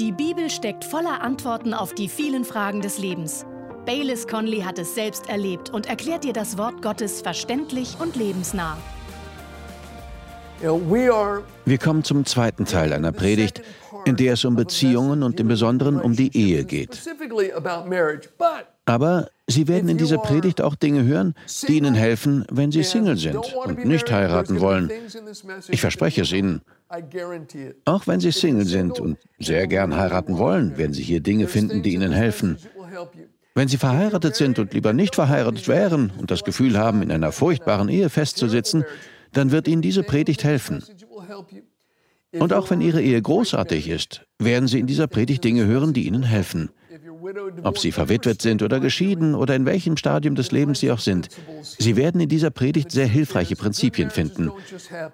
Die Bibel steckt voller Antworten auf die vielen Fragen des Lebens. Baylis Conley hat es selbst erlebt und erklärt dir das Wort Gottes verständlich und lebensnah. Wir kommen zum zweiten Teil einer Predigt, in der es um Beziehungen und im Besonderen um die Ehe geht. Aber Sie werden in dieser Predigt auch Dinge hören, die Ihnen helfen, wenn Sie Single sind und nicht heiraten wollen. Ich verspreche es Ihnen. Auch wenn Sie Single sind und sehr gern heiraten wollen, werden Sie hier Dinge finden, die Ihnen helfen. Wenn Sie verheiratet sind und lieber nicht verheiratet wären und das Gefühl haben, in einer furchtbaren Ehe festzusitzen, dann wird Ihnen diese Predigt helfen. Und auch wenn Ihre Ehe großartig ist, werden Sie in dieser Predigt Dinge hören, die Ihnen helfen. Ob Sie verwitwet sind oder geschieden oder in welchem Stadium des Lebens Sie auch sind, Sie werden in dieser Predigt sehr hilfreiche Prinzipien finden.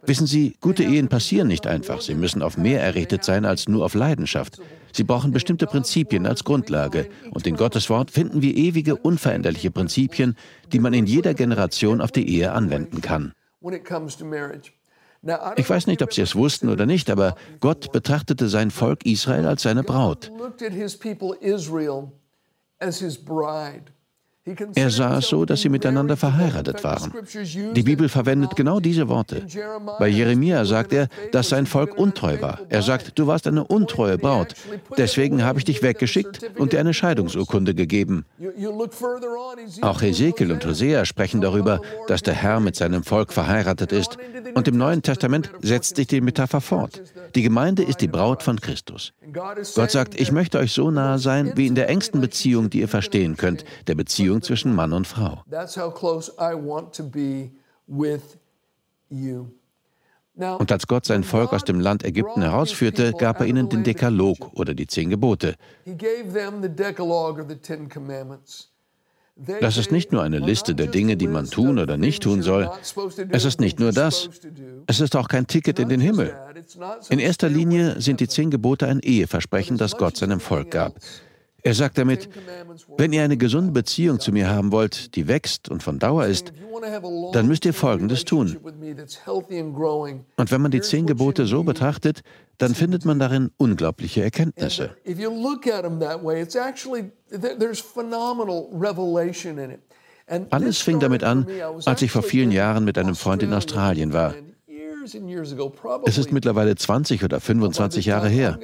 Wissen Sie, gute Ehen passieren nicht einfach. Sie müssen auf mehr errichtet sein als nur auf Leidenschaft. Sie brauchen bestimmte Prinzipien als Grundlage. Und in Gottes Wort finden wir ewige, unveränderliche Prinzipien, die man in jeder Generation auf die Ehe anwenden kann. Ich weiß nicht, ob Sie es wussten oder nicht, aber Gott betrachtete sein Volk Israel als seine Braut. Er sah es so, dass sie miteinander verheiratet waren. Die Bibel verwendet genau diese Worte. Bei Jeremia sagt er, dass sein Volk untreu war. Er sagt, du warst eine untreue Braut. Deswegen habe ich dich weggeschickt und dir eine Scheidungsurkunde gegeben. Auch Ezekiel und Hosea sprechen darüber, dass der Herr mit seinem Volk verheiratet ist. Und im Neuen Testament setzt sich die Metapher fort. Die Gemeinde ist die Braut von Christus. Gott sagt, ich möchte euch so nahe sein, wie in der engsten Beziehung, die ihr verstehen könnt, der Beziehung Beziehung zwischen Mann und Frau. Und als Gott sein Volk aus dem Land Ägypten herausführte, gab er ihnen den Dekalog oder die zehn Gebote. Das ist nicht nur eine Liste der Dinge, die man tun oder nicht tun soll. Es ist nicht nur das. Es ist auch kein Ticket in den Himmel. In erster Linie sind die zehn Gebote ein Eheversprechen, das Gott seinem Volk gab. Er sagt damit, wenn ihr eine gesunde Beziehung zu mir haben wollt, die wächst und von Dauer ist, dann müsst ihr Folgendes tun. Und wenn man die zehn Gebote so betrachtet, dann findet man darin unglaubliche Erkenntnisse. Alles fing damit an, als ich vor vielen Jahren mit einem Freund in Australien war. Es ist mittlerweile 20 oder 25 Jahre her.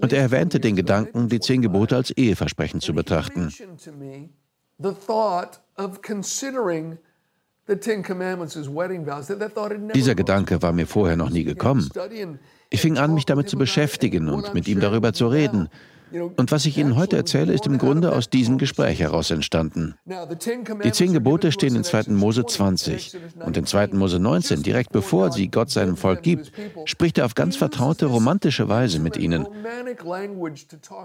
Und er erwähnte den Gedanken, die zehn Gebote als Eheversprechen zu betrachten. Dieser Gedanke war mir vorher noch nie gekommen. Ich fing an, mich damit zu beschäftigen und mit ihm darüber zu reden. Und was ich Ihnen heute erzähle, ist im Grunde aus diesem Gespräch heraus entstanden. Die zehn Gebote stehen in 2. Mose 20 und in 2. Mose 19, direkt bevor sie Gott seinem Volk gibt, spricht er auf ganz vertraute, romantische Weise mit ihnen.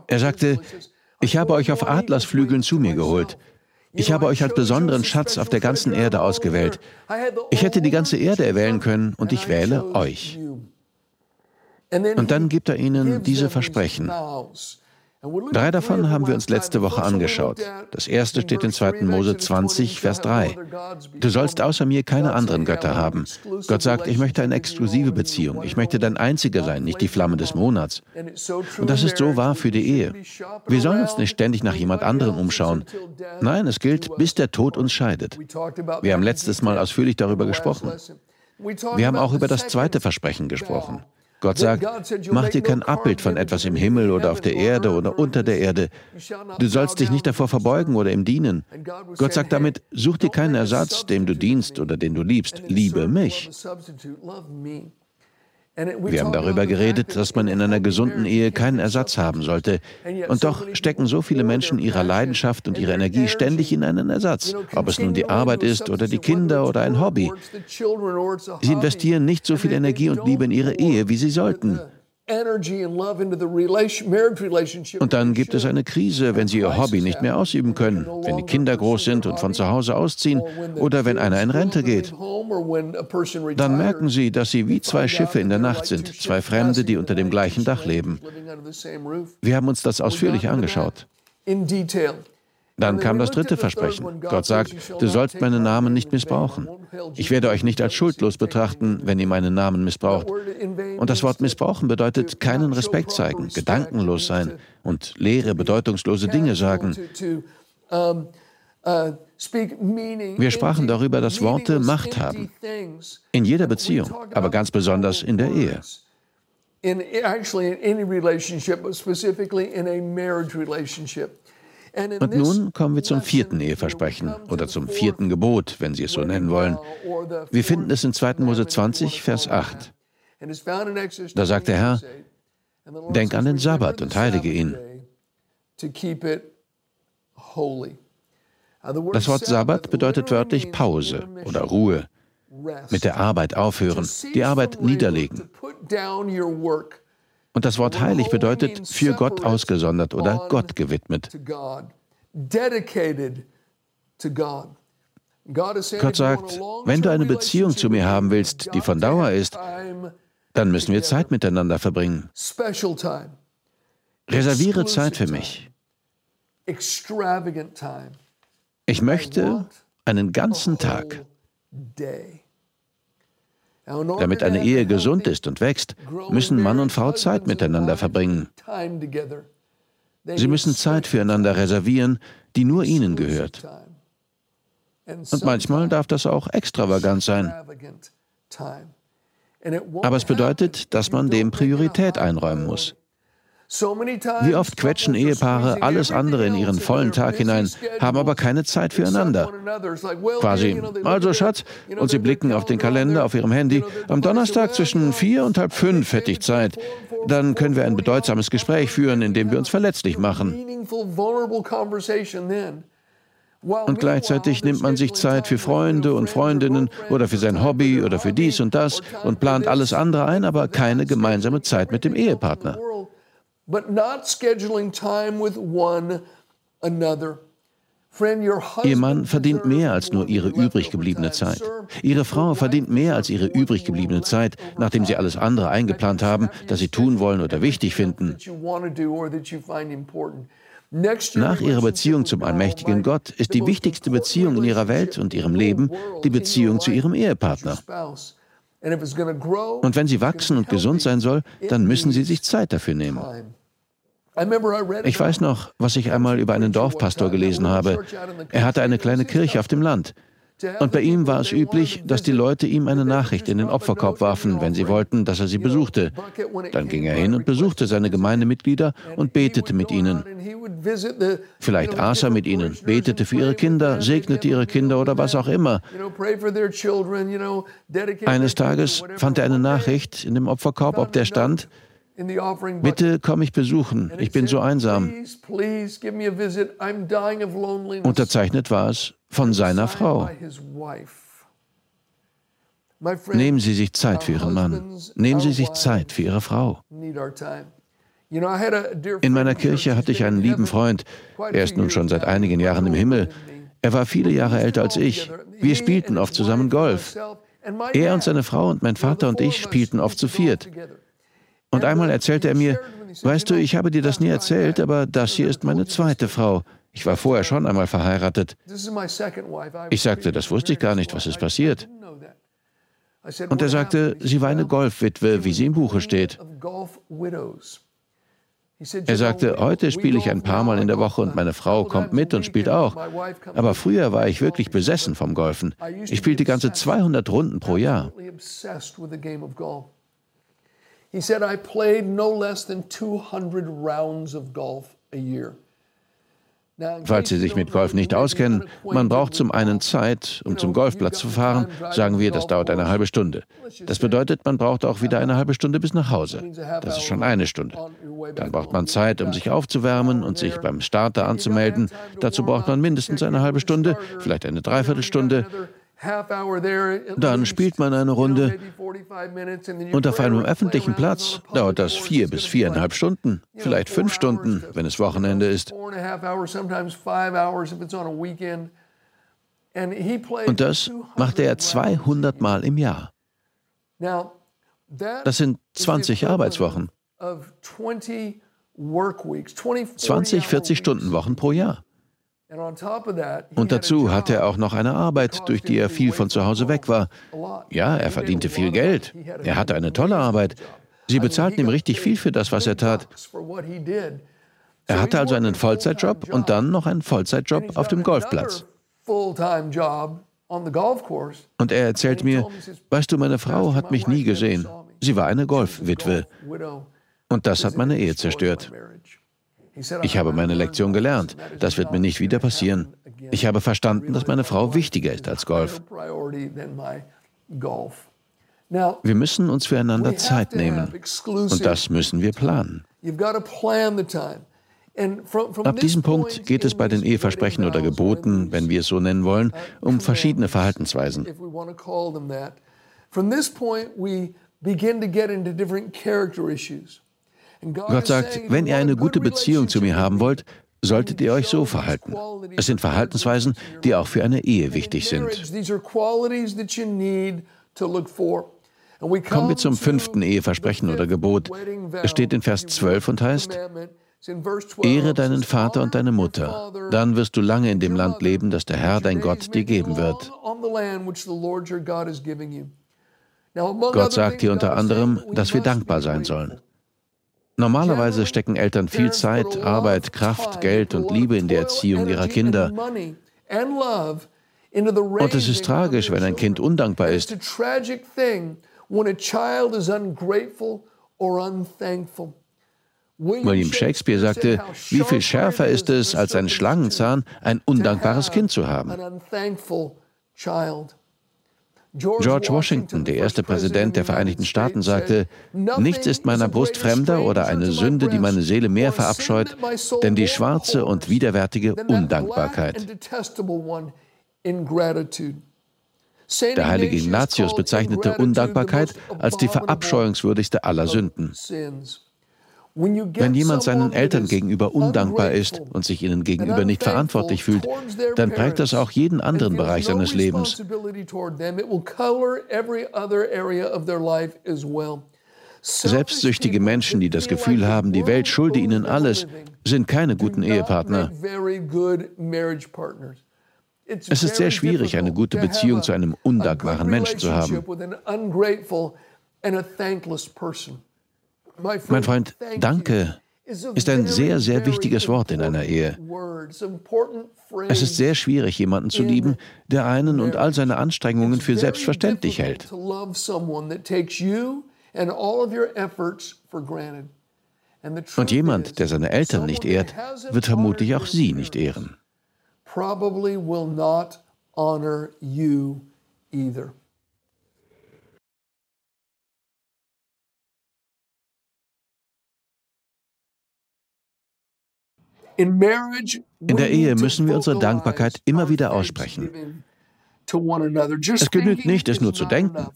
Er sagte, ich habe euch auf Adlersflügeln zu mir geholt. Ich habe euch als besonderen Schatz auf der ganzen Erde ausgewählt. Ich hätte die ganze Erde erwählen können und ich wähle euch. Und dann gibt er ihnen diese Versprechen. Drei davon haben wir uns letzte Woche angeschaut. Das erste steht in 2. Mose 20, Vers 3. Du sollst außer mir keine anderen Götter haben. Gott sagt, ich möchte eine exklusive Beziehung. Ich möchte dein Einziger sein, nicht die Flamme des Monats. Und das ist so wahr für die Ehe. Wir sollen uns nicht ständig nach jemand anderem umschauen. Nein, es gilt, bis der Tod uns scheidet. Wir haben letztes Mal ausführlich darüber gesprochen. Wir haben auch über das zweite Versprechen gesprochen. Gott sagt, mach dir kein Abbild von etwas im Himmel oder auf der Erde oder unter der Erde. Du sollst dich nicht davor verbeugen oder ihm dienen. Gott sagt damit, such dir keinen Ersatz, dem du dienst oder den du liebst. Liebe mich. Wir haben darüber geredet, dass man in einer gesunden Ehe keinen Ersatz haben sollte. Und doch stecken so viele Menschen ihrer Leidenschaft und ihrer Energie ständig in einen Ersatz, ob es nun die Arbeit ist oder die Kinder oder ein Hobby. Sie investieren nicht so viel Energie und Liebe in ihre Ehe, wie sie sollten. Und dann gibt es eine Krise, wenn sie ihr Hobby nicht mehr ausüben können, wenn die Kinder groß sind und von zu Hause ausziehen oder wenn einer in Rente geht. Dann merken sie, dass sie wie zwei Schiffe in der Nacht sind, zwei Fremde, die unter dem gleichen Dach leben. Wir haben uns das ausführlich angeschaut. Dann kam das dritte Versprechen. Gott sagt, du sollst meinen Namen nicht missbrauchen. Ich werde euch nicht als schuldlos betrachten, wenn ihr meinen Namen missbraucht. Und das Wort missbrauchen bedeutet keinen Respekt zeigen, gedankenlos sein und leere, bedeutungslose Dinge sagen. Wir sprachen darüber, dass Worte Macht haben. In jeder Beziehung, aber ganz besonders in der Ehe. In actually in any relationship, but specifically in a marriage relationship. Und nun kommen wir zum vierten Eheversprechen oder zum vierten Gebot, wenn Sie es so nennen wollen. Wir finden es in 2. Mose 20, Vers 8. Da sagt der Herr, denk an den Sabbat und heilige ihn. Das Wort Sabbat bedeutet wörtlich Pause oder Ruhe. Mit der Arbeit aufhören, die Arbeit niederlegen. Und das Wort heilig bedeutet für Gott ausgesondert oder Gott gewidmet. Gott sagt, wenn du eine Beziehung zu mir haben willst, die von Dauer ist, dann müssen wir Zeit miteinander verbringen. Reserviere Zeit für mich. Ich möchte einen ganzen Tag. Damit eine Ehe gesund ist und wächst, müssen Mann und Frau Zeit miteinander verbringen. Sie müssen Zeit füreinander reservieren, die nur ihnen gehört. Und manchmal darf das auch extravagant sein. Aber es bedeutet, dass man dem Priorität einräumen muss. Wie oft quetschen Ehepaare alles andere in ihren vollen Tag hinein, haben aber keine Zeit füreinander. Quasi, also Schatz, und sie blicken auf den Kalender auf ihrem Handy. Am Donnerstag zwischen vier und halb fünf hätte ich Zeit. Dann können wir ein bedeutsames Gespräch führen, in dem wir uns verletzlich machen. Und gleichzeitig nimmt man sich Zeit für Freunde und Freundinnen oder für sein Hobby oder für dies und das und plant alles andere ein, aber keine gemeinsame Zeit mit dem Ehepartner Ihr Mann verdient mehr als nur ihre übrig gebliebene Zeit. Ihre Frau verdient mehr als ihre übrig gebliebene Zeit, nachdem sie alles andere eingeplant haben, das sie tun wollen oder wichtig finden. Nach ihrer Beziehung zum allmächtigen Gott ist die wichtigste Beziehung in ihrer Welt und ihrem Leben die Beziehung zu ihrem Ehepartner. Und wenn sie wachsen und gesund sein soll, dann müssen sie sich Zeit dafür nehmen. Ich weiß noch, was ich einmal über einen Dorfpastor gelesen habe. Er hatte eine kleine Kirche auf dem Land. Und bei ihm war es üblich, dass die Leute ihm eine Nachricht in den Opferkorb warfen, wenn sie wollten, dass er sie besuchte. Dann ging er hin und besuchte seine Gemeindemitglieder und betete mit ihnen. Vielleicht aß er mit ihnen, betete für ihre Kinder, segnete ihre Kinder oder was auch immer. Eines Tages fand er eine Nachricht in dem Opferkorb, ob der stand, Bitte komm mich besuchen, ich bin so einsam. Unterzeichnet war es von seiner Frau. Nehmen Sie sich Zeit für Ihren Mann. Nehmen Sie sich Zeit für Ihre Frau. In meiner Kirche hatte ich einen lieben Freund. Er ist nun schon seit einigen Jahren im Himmel. Er war viele Jahre älter als ich. Wir spielten oft zusammen Golf. Er und seine Frau und mein Vater und ich spielten oft zu viert. Und einmal erzählte er mir, weißt du, ich habe dir das nie erzählt, aber das hier ist meine zweite Frau. Ich war vorher schon einmal verheiratet. Ich sagte, das wusste ich gar nicht, was ist passiert. Und er sagte, sie war eine Golfwitwe, wie sie im Buche steht. Er sagte, heute spiele ich ein paar Mal in der Woche und meine Frau kommt mit und spielt auch. Aber früher war ich wirklich besessen vom Golfen. Ich spielte ganze 200 Runden pro Jahr. He said, I played no less than 200 rounds of golf a year. Falls Sie sich mit Golf nicht auskennen, man braucht zum einen Zeit, um zum Golfplatz zu fahren. Sagen wir, das dauert eine halbe Stunde. Das bedeutet, man braucht auch wieder eine halbe Stunde bis nach Hause. Das ist schon eine Stunde. Dann braucht man Zeit, um sich aufzuwärmen und sich beim Starter anzumelden. Dazu braucht man mindestens eine halbe Stunde, vielleicht eine Dreiviertelstunde. Dann spielt man eine Runde und auf einem öffentlichen Platz dauert das vier bis viereinhalb Stunden, vielleicht fünf Stunden, wenn es Wochenende ist. Und das macht er 200 Mal im Jahr. Das sind 20 Arbeitswochen. 20 40 Stunden Wochen pro Jahr. Und dazu hatte er auch noch eine Arbeit, durch die er viel von zu Hause weg war. Ja, er verdiente viel Geld. Er hatte eine tolle Arbeit. Sie bezahlten ihm richtig viel für das, was er tat. Er hatte also einen Vollzeitjob und dann noch einen Vollzeitjob auf dem Golfplatz. Und er erzählt mir, weißt du, meine Frau hat mich nie gesehen. Sie war eine Golfwitwe. Und das hat meine Ehe zerstört. Ich habe meine Lektion gelernt. Das wird mir nicht wieder passieren. Ich habe verstanden, dass meine Frau wichtiger ist als Golf. Wir müssen uns füreinander Zeit nehmen. Und das müssen wir planen. Ab diesem Punkt geht es bei den Eheversprechen oder Geboten, wenn wir es so nennen wollen, um verschiedene Verhaltensweisen. Gott sagt, wenn ihr eine gute Beziehung zu mir haben wollt, solltet ihr euch so verhalten. Es sind Verhaltensweisen, die auch für eine Ehe wichtig sind. Kommen wir zum fünften Eheversprechen oder Gebot. Es steht in Vers 12 und heißt, Ehre deinen Vater und deine Mutter, dann wirst du lange in dem Land leben, das der Herr, dein Gott, dir geben wird. Gott sagt hier unter anderem, dass wir dankbar sein sollen. Normalerweise stecken Eltern viel Zeit, Arbeit, Kraft, Geld und Liebe in die Erziehung ihrer Kinder. Und es ist tragisch, wenn ein Kind undankbar ist. William Shakespeare sagte, wie viel schärfer ist es, als ein Schlangenzahn, ein undankbares Kind zu haben. George Washington, der erste Präsident der Vereinigten Staaten, sagte, nichts ist meiner Brust fremder oder eine Sünde, die meine Seele mehr verabscheut, denn die schwarze und widerwärtige Undankbarkeit. Der heilige Ignatius bezeichnete Undankbarkeit als die verabscheuungswürdigste aller Sünden. Wenn jemand seinen Eltern gegenüber undankbar ist und sich ihnen gegenüber nicht verantwortlich fühlt, dann prägt das auch jeden anderen Bereich seines Lebens. Selbstsüchtige Menschen, die das Gefühl haben, die Welt schulde ihnen alles, sind keine guten Ehepartner. Es ist sehr schwierig, eine gute Beziehung zu einem undankbaren Menschen zu haben. Mein Freund, danke ist ein sehr, sehr wichtiges Wort in einer Ehe. Es ist sehr schwierig, jemanden zu lieben, der einen und all seine Anstrengungen für selbstverständlich hält. Und jemand, der seine Eltern nicht ehrt, wird vermutlich auch sie nicht ehren. Probably will not honor you either. In der Ehe müssen wir unsere Dankbarkeit immer wieder aussprechen. Es genügt nicht, es nur zu denken.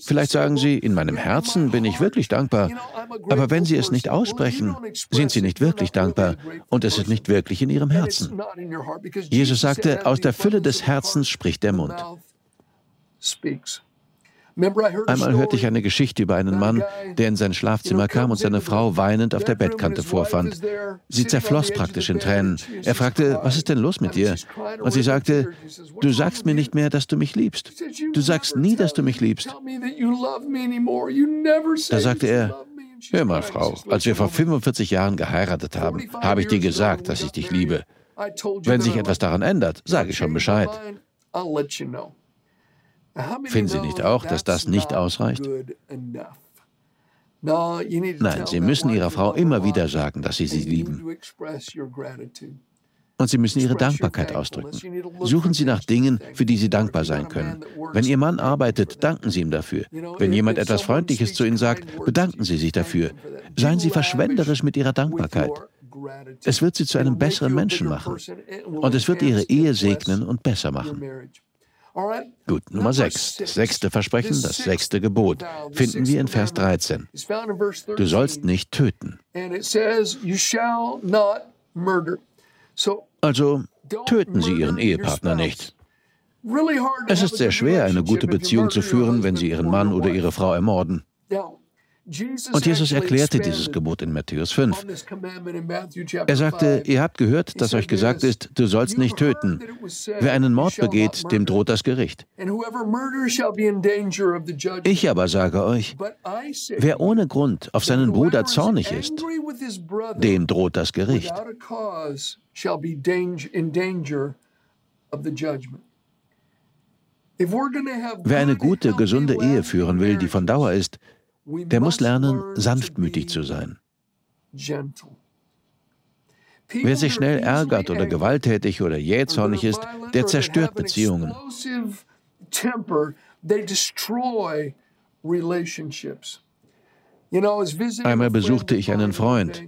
Vielleicht sagen Sie, in meinem Herzen bin ich wirklich dankbar. Aber wenn Sie es nicht aussprechen, sind Sie nicht wirklich dankbar und es ist nicht wirklich in Ihrem Herzen. Jesus sagte, aus der Fülle des Herzens spricht der Mund. Einmal hörte ich eine Geschichte über einen Mann, der in sein Schlafzimmer kam und seine Frau weinend auf der Bettkante vorfand. Sie zerfloss praktisch in Tränen. Er fragte, was ist denn los mit dir? Und sie sagte, du sagst mir nicht mehr, dass du mich liebst. Du sagst nie, dass du mich liebst. Da sagte er, hör mal, Frau, als wir vor 45 Jahren geheiratet haben, habe ich dir gesagt, dass ich dich liebe. Wenn sich etwas daran ändert, sage ich schon Bescheid. Finden Sie nicht auch, dass das nicht ausreicht? Nein, Sie müssen Ihrer Frau immer wieder sagen, dass Sie sie lieben. Und Sie müssen Ihre Dankbarkeit ausdrücken. Suchen Sie nach Dingen, für die Sie dankbar sein können. Wenn Ihr Mann arbeitet, danken Sie ihm dafür. Wenn jemand etwas Freundliches zu Ihnen sagt, bedanken Sie sich dafür. Seien Sie verschwenderisch mit Ihrer Dankbarkeit. Es wird Sie zu einem besseren Menschen machen. Und es wird Ihre Ehe segnen und besser machen. Gut, Nummer 6. Das sechste Versprechen, das sechste Gebot, finden wir in Vers 13. Du sollst nicht töten. Also töten Sie Ihren Ehepartner nicht. Es ist sehr schwer, eine gute Beziehung zu führen, wenn Sie Ihren Mann oder Ihre Frau ermorden. Und Jesus erklärte dieses Gebot in Matthäus 5. Er sagte, ihr habt gehört, dass euch gesagt ist, du sollst nicht töten. Wer einen Mord begeht, dem droht das Gericht. Ich aber sage euch, wer ohne Grund auf seinen Bruder zornig ist, dem droht das Gericht. Wer eine gute, gesunde Ehe führen will, die von Dauer ist, der muss lernen, sanftmütig zu sein. Wer sich schnell ärgert oder gewalttätig oder jähzornig ist, der zerstört Beziehungen. Einmal besuchte ich einen Freund.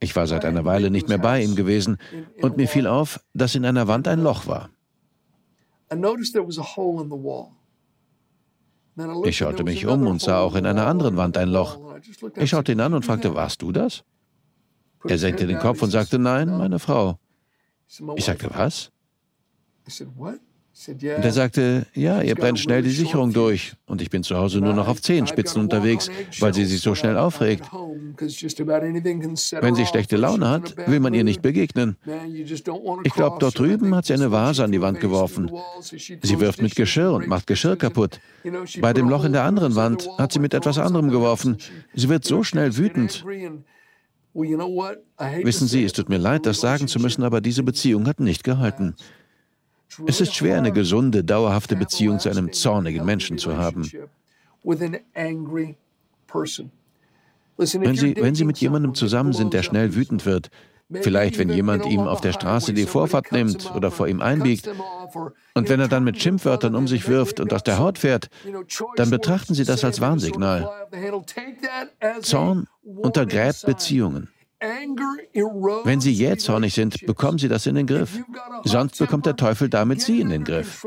Ich war seit einer Weile nicht mehr bei ihm gewesen und mir fiel auf, dass in einer Wand ein Loch war. Ich schaute mich um und sah auch in einer anderen Wand ein Loch. Ich schaute ihn an und fragte, warst du das? Er senkte den Kopf und sagte, nein, meine Frau. Ich sagte, was? Und er sagte, ja, ihr brennt schnell die Sicherung durch und ich bin zu Hause nur noch auf Zehenspitzen unterwegs, weil sie sich so schnell aufregt. Wenn sie schlechte Laune hat, will man ihr nicht begegnen. Ich glaube, dort drüben hat sie eine Vase an die Wand geworfen. Sie wirft mit Geschirr und macht Geschirr kaputt. Bei dem Loch in der anderen Wand hat sie mit etwas anderem geworfen. Sie wird so schnell wütend. Wissen Sie, es tut mir leid, das sagen zu müssen, aber diese Beziehung hat nicht gehalten. Es ist schwer, eine gesunde, dauerhafte Beziehung zu einem zornigen Menschen zu haben. Wenn Sie, wenn Sie mit jemandem zusammen sind, der schnell wütend wird, vielleicht wenn jemand ihm auf der Straße die Vorfahrt nimmt oder vor ihm einbiegt, und wenn er dann mit Schimpfwörtern um sich wirft und aus der Haut fährt, dann betrachten Sie das als Warnsignal. Zorn untergräbt Beziehungen. Wenn Sie jähzornig sind, bekommen Sie das in den Griff. Sonst bekommt der Teufel damit Sie in den Griff.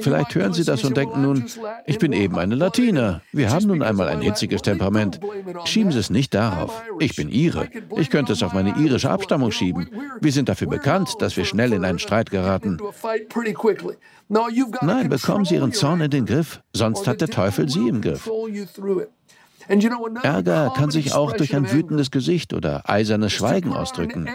Vielleicht hören Sie das und denken nun, ich bin eben eine Latina. Wir haben nun einmal ein hitziges Temperament. Schieben Sie es nicht darauf. Ich bin Ire. Ich könnte es auf meine irische Abstammung schieben. Wir sind dafür bekannt, dass wir schnell in einen Streit geraten. Nein, bekommen Sie Ihren Zorn in den Griff, sonst hat der Teufel Sie im Griff. Ärger kann sich auch durch ein wütendes Gesicht oder eisernes Schweigen ausdrücken.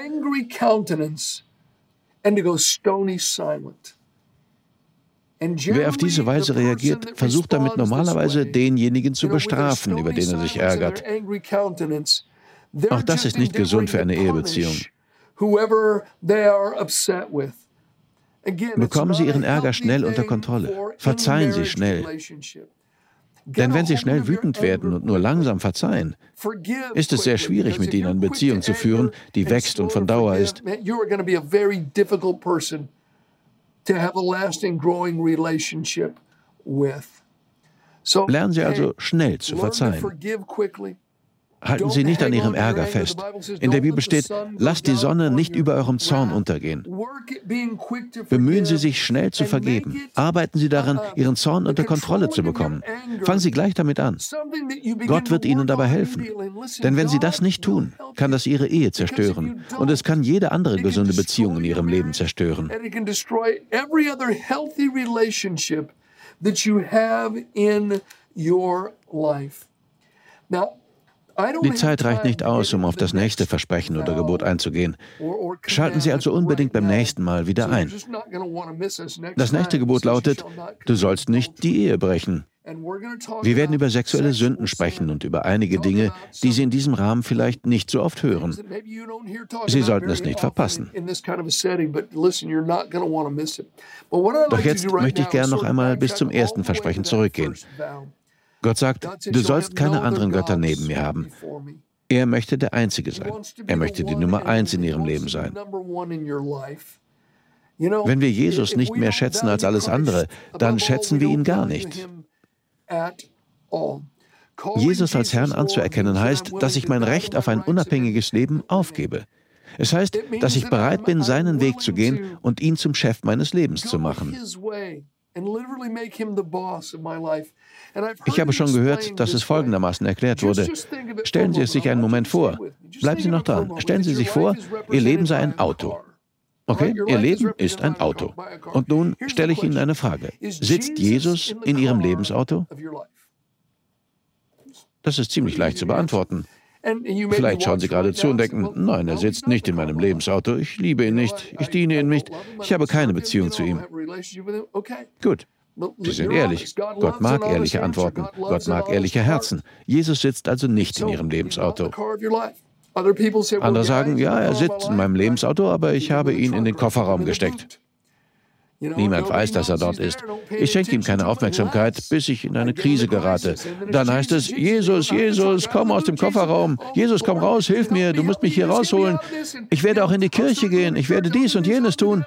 Wer auf diese Weise reagiert, versucht damit normalerweise denjenigen zu bestrafen, über den er sich ärgert. Auch das ist nicht gesund für eine Ehebeziehung. Bekommen Sie Ihren Ärger schnell unter Kontrolle. Verzeihen Sie schnell. Denn wenn sie schnell wütend werden und nur langsam verzeihen, ist es sehr schwierig, mit ihnen eine Beziehung zu führen, die wächst und von Dauer ist. Lernen Sie also schnell zu verzeihen. Halten Sie nicht an Ihrem Ärger fest. In der Bibel steht, lasst die Sonne nicht über eurem Zorn untergehen. Bemühen Sie sich schnell zu vergeben. Arbeiten Sie daran, Ihren Zorn unter Kontrolle zu bekommen. Fangen Sie gleich damit an. Gott wird Ihnen dabei helfen. Denn wenn Sie das nicht tun, kann das Ihre Ehe zerstören. Und es kann jede andere gesunde Beziehung in Ihrem Leben zerstören. that you have in your life. Now, die Zeit reicht nicht aus, um auf das nächste Versprechen oder Gebot einzugehen. Schalten Sie also unbedingt beim nächsten Mal wieder ein. Das nächste Gebot lautet, du sollst nicht die Ehe brechen. Wir werden über sexuelle Sünden sprechen und über einige Dinge, die Sie in diesem Rahmen vielleicht nicht so oft hören. Sie sollten es nicht verpassen. Doch jetzt möchte ich gern noch einmal bis zum ersten Versprechen zurückgehen. Gott sagt, du sollst keine anderen Götter neben mir haben. Er möchte der Einzige sein. Er möchte die Nummer eins in ihrem Leben sein. Wenn wir Jesus nicht mehr schätzen als alles andere, dann schätzen wir ihn gar nicht. Jesus als Herrn anzuerkennen heißt, dass ich mein Recht auf ein unabhängiges Leben aufgebe. Es heißt, dass ich bereit bin, seinen Weg zu gehen und ihn zum Chef meines Lebens zu machen. Ich habe schon gehört, dass es folgendermaßen erklärt wurde. Stellen Sie es sich einen Moment vor. Bleiben Sie noch dran. Stellen Sie sich vor, Ihr Leben sei ein Auto. Okay, Ihr Leben ist ein Auto. Und nun stelle ich Ihnen eine Frage. Sitzt Jesus in Ihrem Lebensauto? Das ist ziemlich leicht zu beantworten. Vielleicht schauen Sie gerade zu und denken, nein, er sitzt nicht in meinem Lebensauto. Ich liebe ihn nicht. Ich diene ihm nicht. Ich habe keine Beziehung zu ihm. Gut. Sie sind ehrlich. Gott mag ehrliche Antworten. Gott mag ehrliche Herzen. Jesus sitzt also nicht in Ihrem Lebensauto. Andere sagen, ja, er sitzt in meinem Lebensauto, aber ich habe ihn in den Kofferraum gesteckt. Niemand weiß, dass er dort ist. Ich schenke ihm keine Aufmerksamkeit, bis ich in eine Krise gerate. Dann heißt es, Jesus, Jesus, komm aus dem Kofferraum. Jesus, komm raus, hilf mir, du musst mich hier rausholen. Ich werde auch in die Kirche gehen, ich werde dies und jenes tun.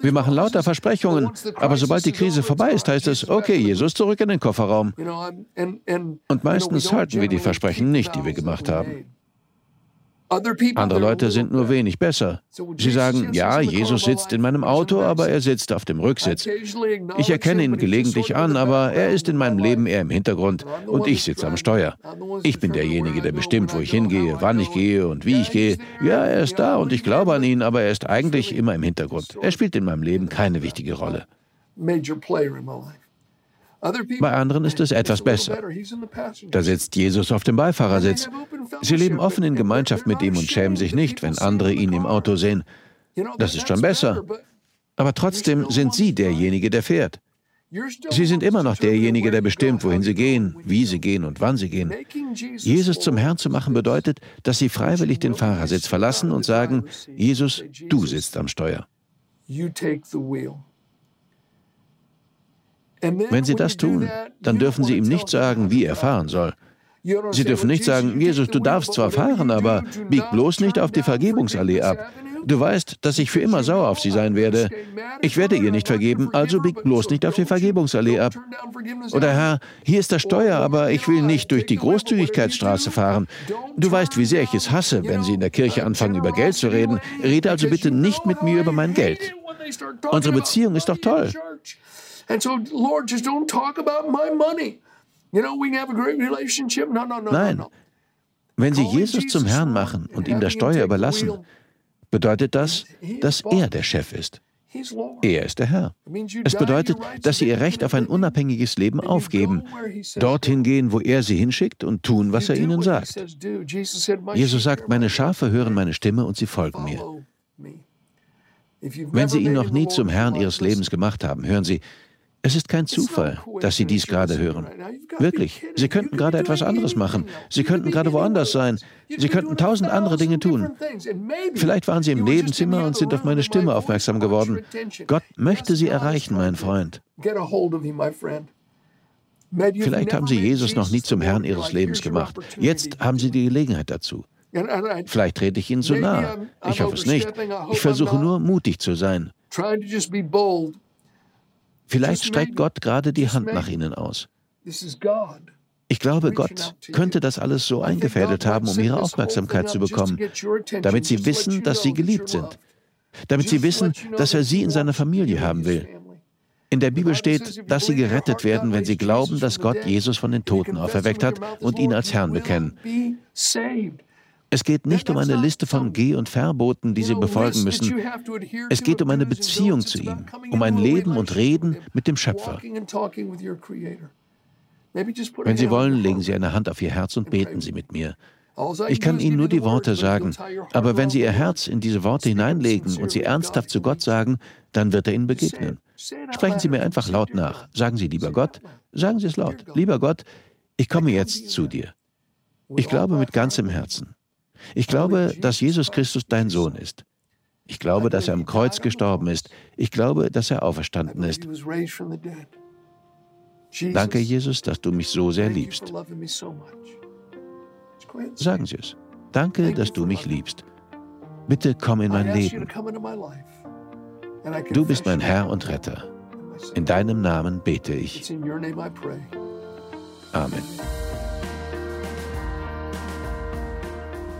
Wir machen lauter Versprechungen, aber sobald die Krise vorbei ist, heißt es, okay, Jesus, zurück in den Kofferraum. Und meistens halten wir die Versprechen nicht, die wir gemacht haben. Andere Leute sind nur wenig besser. Sie sagen, ja, Jesus sitzt in meinem Auto, aber er sitzt auf dem Rücksitz. Ich erkenne ihn gelegentlich an, aber er ist in meinem Leben eher im Hintergrund und ich sitze am Steuer. Ich bin derjenige, der bestimmt, wo ich hingehe, wann ich gehe und wie ich gehe. Ja, er ist da und ich glaube an ihn, aber er ist eigentlich immer im Hintergrund. Er spielt in meinem Leben keine wichtige Rolle. Bei anderen ist es etwas besser. Da sitzt Jesus auf dem Beifahrersitz. Sie leben offen in Gemeinschaft mit ihm und schämen sich nicht, wenn andere ihn im Auto sehen. Das ist schon besser. Aber trotzdem sind Sie derjenige, der fährt. Sie sind immer noch derjenige, der bestimmt, wohin Sie gehen, wie Sie gehen und wann Sie gehen. Jesus zum Herrn zu machen bedeutet, dass Sie freiwillig den Fahrersitz verlassen und sagen, Jesus, du sitzt am Steuer. Wenn Sie das tun, dann dürfen Sie ihm nicht sagen, wie er fahren soll. Sie dürfen nicht sagen, Jesus, du darfst zwar fahren, aber bieg bloß nicht auf die Vergebungsallee ab. Du weißt, dass ich für immer sauer auf sie sein werde. Ich werde ihr nicht vergeben, also bieg bloß nicht auf die Vergebungsallee ab. Oder Herr, hier ist das Steuer, aber ich will nicht durch die Großzügigkeitsstraße fahren. Du weißt, wie sehr ich es hasse, wenn sie in der Kirche anfangen, über Geld zu reden. Rede also bitte nicht mit mir über mein Geld. Unsere Beziehung ist doch toll. And so, Lord, just don't talk about my money. You know, we can have a great relationship. No, no, no, Nein. Wenn Sie Jesus zum Herrn machen und ihm das Steuer überlassen, bedeutet das, dass er der Chef ist. Er ist der Herr. Es bedeutet, dass Sie Ihr Recht auf ein unabhängiges Leben aufgeben, dorthin gehen, wo er Sie hinschickt und tun, was er Ihnen sagt. Jesus sagt, meine Schafe hören meine Stimme und sie folgen mir. Wenn Sie ihn noch nie zum Herrn Ihres Lebens gemacht haben, hören Sie, es ist kein Zufall, dass Sie dies gerade hören. Wirklich, Sie könnten gerade etwas anderes machen. Sie könnten gerade woanders sein. Sie könnten tausend andere Dinge tun. Vielleicht waren Sie im Nebenzimmer und sind auf meine Stimme aufmerksam geworden. Gott möchte Sie erreichen, mein Freund. Vielleicht haben Sie Jesus noch nie zum Herrn Ihres Lebens gemacht. Jetzt haben Sie die Gelegenheit dazu. Vielleicht trete ich Ihnen zu nahe. Ich hoffe es nicht. Ich versuche nur, mutig zu sein. Vielleicht streckt Gott gerade die Hand nach ihnen aus. Ich glaube, Gott könnte das alles so eingefädelt haben, um ihre Aufmerksamkeit zu bekommen, damit sie wissen, dass sie geliebt sind, damit sie wissen, dass er sie in seiner Familie haben will. In der Bibel steht, dass sie gerettet werden, wenn sie glauben, dass Gott Jesus von den Toten auferweckt hat und ihn als Herrn bekennen. Es geht nicht um eine Liste von Geh- und Verboten, die Sie befolgen müssen. Es geht um eine Beziehung zu ihm, um ein Leben und Reden mit dem Schöpfer. Wenn Sie wollen, legen Sie eine Hand auf Ihr Herz und beten Sie mit mir. Ich kann Ihnen nur die Worte sagen, aber wenn Sie Ihr Herz in diese Worte hineinlegen und sie ernsthaft zu Gott sagen, dann wird er Ihnen begegnen. Sprechen Sie mir einfach laut nach. Sagen Sie, lieber Gott, sagen Sie es laut, lieber Gott, ich komme jetzt zu dir. Ich glaube mit ganzem Herzen. Ich glaube, dass Jesus Christus dein Sohn ist. Ich glaube, dass er am Kreuz gestorben ist. Ich glaube, dass er auferstanden ist. Danke, Jesus, dass du mich so sehr liebst. Sagen Sie es. Danke, dass du mich liebst. Bitte komm in mein Leben. Du bist mein Herr und Retter. In deinem Namen bete ich. Amen.